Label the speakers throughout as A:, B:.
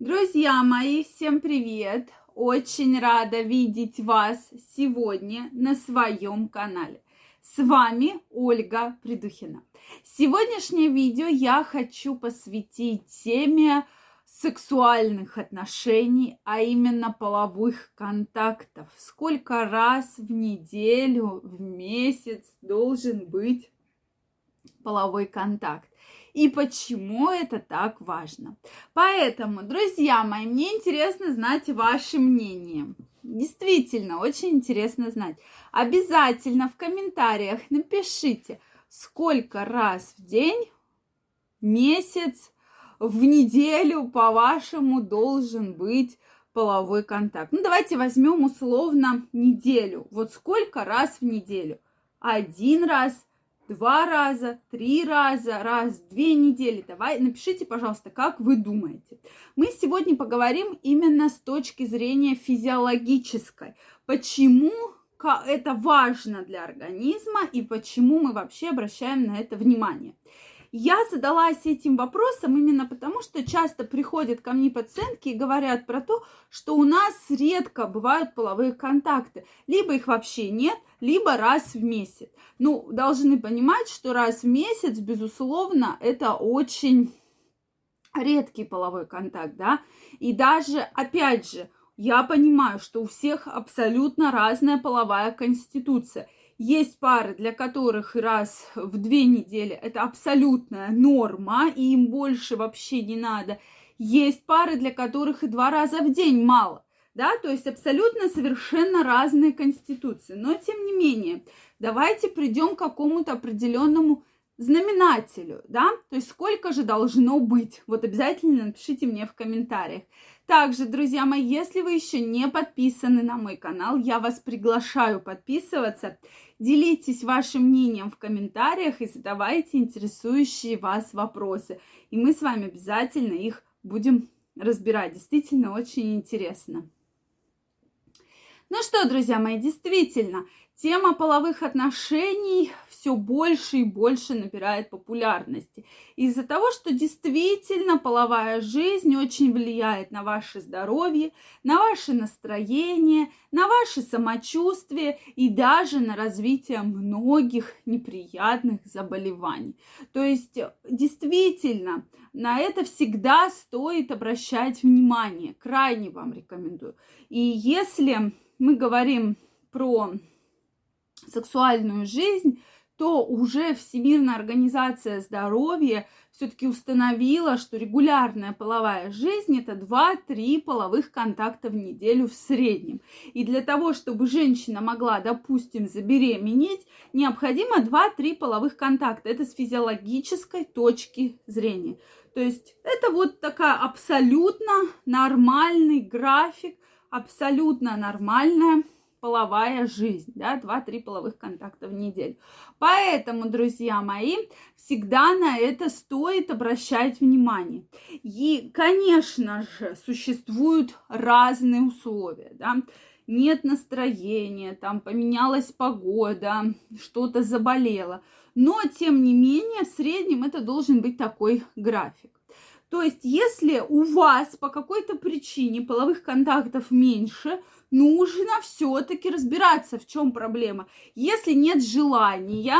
A: Друзья мои, всем привет! Очень рада видеть вас сегодня на своем канале. С вами Ольга Придухина. Сегодняшнее видео я хочу посвятить теме сексуальных отношений, а именно половых контактов. Сколько раз в неделю, в месяц должен быть половой контакт и почему это так важно. Поэтому, друзья мои, мне интересно знать ваше мнение. Действительно, очень интересно знать. Обязательно в комментариях напишите, сколько раз в день, месяц, в неделю, по-вашему, должен быть половой контакт. Ну, давайте возьмем условно неделю. Вот сколько раз в неделю? Один раз, два раза, три раза, раз в две недели. Давай, напишите, пожалуйста, как вы думаете. Мы сегодня поговорим именно с точки зрения физиологической. Почему это важно для организма и почему мы вообще обращаем на это внимание. Я задалась этим вопросом именно потому, что часто приходят ко мне пациентки и говорят про то, что у нас редко бывают половые контакты. Либо их вообще нет, либо раз в месяц. Ну, должны понимать, что раз в месяц, безусловно, это очень редкий половой контакт, да. И даже, опять же, я понимаю, что у всех абсолютно разная половая конституция – есть пары, для которых раз в две недели это абсолютная норма, и им больше вообще не надо. Есть пары, для которых и два раза в день мало. Да, то есть абсолютно совершенно разные конституции. Но тем не менее, давайте придем к какому-то определенному знаменателю, да, то есть сколько же должно быть. Вот обязательно напишите мне в комментариях. Также, друзья мои, если вы еще не подписаны на мой канал, я вас приглашаю подписываться. Делитесь вашим мнением в комментариях и задавайте интересующие вас вопросы. И мы с вами обязательно их будем разбирать. Действительно очень интересно. Ну что, друзья мои, действительно, Тема половых отношений все больше и больше набирает популярности. Из-за того, что действительно половая жизнь очень влияет на ваше здоровье, на ваше настроение, на ваше самочувствие и даже на развитие многих неприятных заболеваний. То есть действительно на это всегда стоит обращать внимание. Крайне вам рекомендую. И если мы говорим про сексуальную жизнь, то уже Всемирная организация здоровья все-таки установила, что регулярная половая жизнь это 2-3 половых контакта в неделю в среднем. И для того, чтобы женщина могла, допустим, забеременеть, необходимо 2-3 половых контакта. Это с физиологической точки зрения. То есть это вот такая абсолютно нормальный график, абсолютно нормальная половая жизнь, да, 2-3 половых контакта в неделю. Поэтому, друзья мои, всегда на это стоит обращать внимание. И, конечно же, существуют разные условия, да, нет настроения, там поменялась погода, что-то заболело. Но, тем не менее, в среднем это должен быть такой график. То есть, если у вас по какой-то причине половых контактов меньше, нужно все-таки разбираться, в чем проблема. Если нет желания,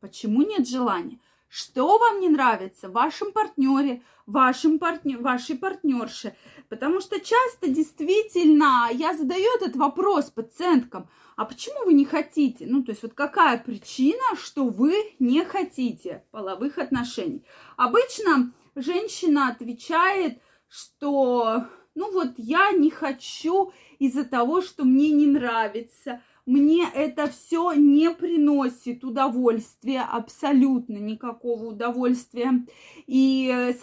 A: почему нет желания? Что вам не нравится в вашем партнере, вашем партнер, вашей партнерше? Потому что часто действительно я задаю этот вопрос пациенткам, а почему вы не хотите? Ну, то есть вот какая причина, что вы не хотите половых отношений? Обычно женщина отвечает, что ну вот я не хочу из-за того, что мне не нравится, мне это все не приносит удовольствия, абсолютно никакого удовольствия. И,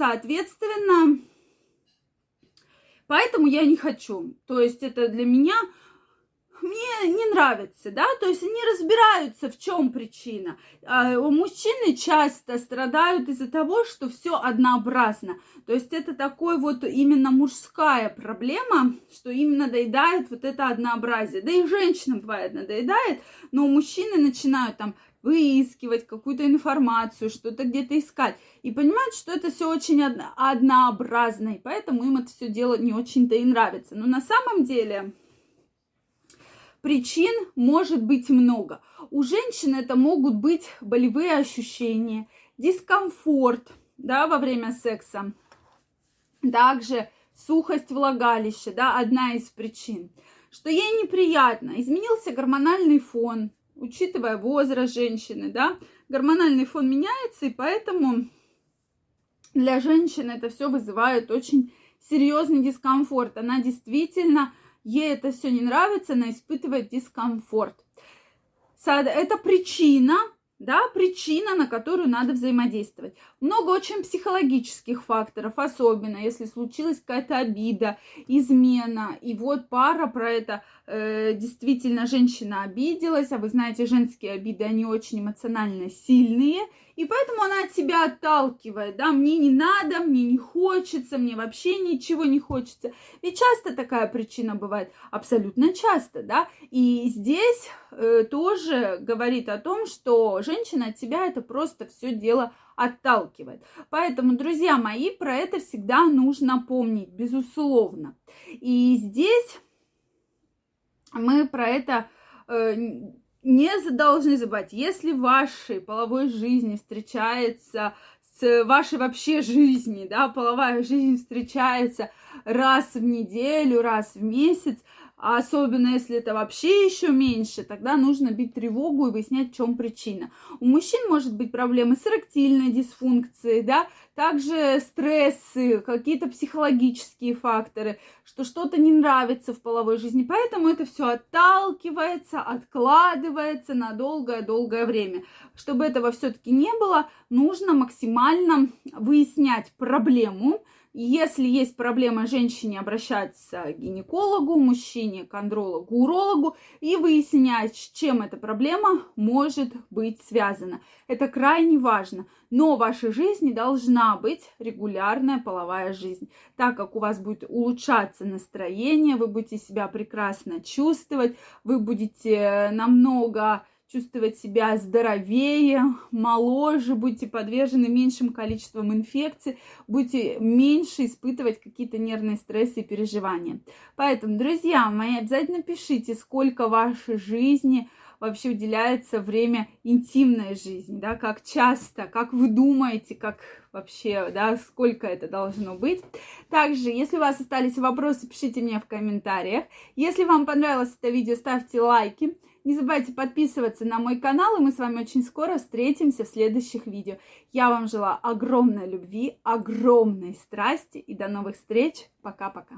A: мне не нравится, да, то есть они разбираются, в чем причина. А мужчины часто страдают из-за того, что все однообразно. То есть это такой вот именно мужская проблема, что им надоедает вот это однообразие. Да и женщинам бывает надоедает, но мужчины начинают там выискивать какую-то информацию, что-то где-то искать. И понимать, что это все очень однообразно, и поэтому им это все дело не очень-то и нравится. Но на самом деле причин может быть много. У женщин это могут быть болевые ощущения, дискомфорт да, во время секса, также сухость влагалища, да, одна из причин. Что ей неприятно, изменился гормональный фон, учитывая возраст женщины, да, гормональный фон меняется, и поэтому для женщины это все вызывает очень серьезный дискомфорт. Она действительно, ей это все не нравится, она испытывает дискомфорт. Это причина да, причина, на которую надо взаимодействовать. Много очень психологических факторов, особенно если случилась какая-то обида, измена, и вот пара про это э, действительно женщина обиделась, а вы знаете, женские обиды, они очень эмоционально сильные, и поэтому она от себя отталкивает, да, мне не надо, мне не хочется, мне вообще ничего не хочется. Ведь часто такая причина бывает, абсолютно часто, да, и здесь э, тоже говорит о том, что женщина от себя это просто все дело отталкивает. Поэтому, друзья мои, про это всегда нужно помнить, безусловно. И здесь мы про это э, не должны забывать, если в вашей половой жизни встречается с вашей вообще жизни, да, половая жизнь встречается раз в неделю, раз в месяц, а особенно если это вообще еще меньше, тогда нужно бить тревогу и выяснять, в чем причина. У мужчин может быть проблемы с эректильной дисфункцией, да, также стрессы, какие-то психологические факторы, что что-то не нравится в половой жизни, поэтому это все отталкивается, откладывается на долгое-долгое время. Чтобы этого все-таки не было, нужно максимально выяснять проблему, если есть проблема женщине, обращаться к гинекологу, мужчине к андрологу, урологу и выяснять, с чем эта проблема может быть связана. Это крайне важно. Но в вашей жизни должна быть регулярная половая жизнь, так как у вас будет улучшаться настроение, вы будете себя прекрасно чувствовать, вы будете намного чувствовать себя здоровее, моложе, будете подвержены меньшим количеством инфекций, будете меньше испытывать какие-то нервные стрессы и переживания. Поэтому, друзья мои, обязательно пишите, сколько вашей жизни вообще уделяется время интимной жизни, да, как часто, как вы думаете, как вообще, да, сколько это должно быть. Также, если у вас остались вопросы, пишите мне в комментариях. Если вам понравилось это видео, ставьте лайки. Не забывайте подписываться на мой канал, и мы с вами очень скоро встретимся в следующих видео. Я вам желаю огромной любви, огромной страсти и до новых встреч. Пока-пока.